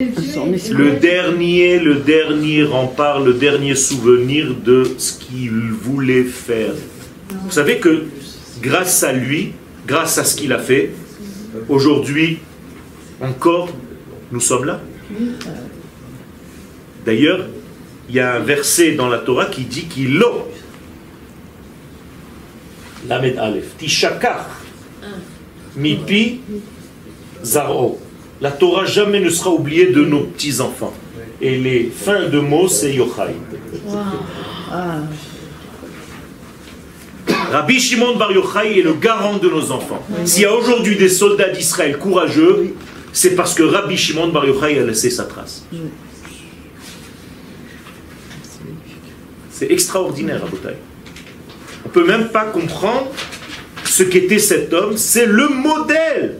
Le dernier, le dernier rempart, le dernier souvenir de ce qu'il voulait faire. Vous savez que grâce à lui, grâce à ce qu'il a fait, aujourd'hui, encore, nous sommes là. D'ailleurs, il y a un verset dans la Torah qui dit qu'il l'eau. Lamed Aleph. Tishakar. Mipi. La Torah jamais ne sera oubliée de nos petits-enfants. Et les fins de mots, c'est Yochai. Rabbi Shimon Bar Yochai est le garant de nos enfants. S'il y a aujourd'hui des soldats d'Israël courageux, c'est parce que Rabbi Shimon Bar Yochai a laissé sa trace. C'est extraordinaire, Rabotai. On ne peut même pas comprendre ce qu'était cet homme. C'est le modèle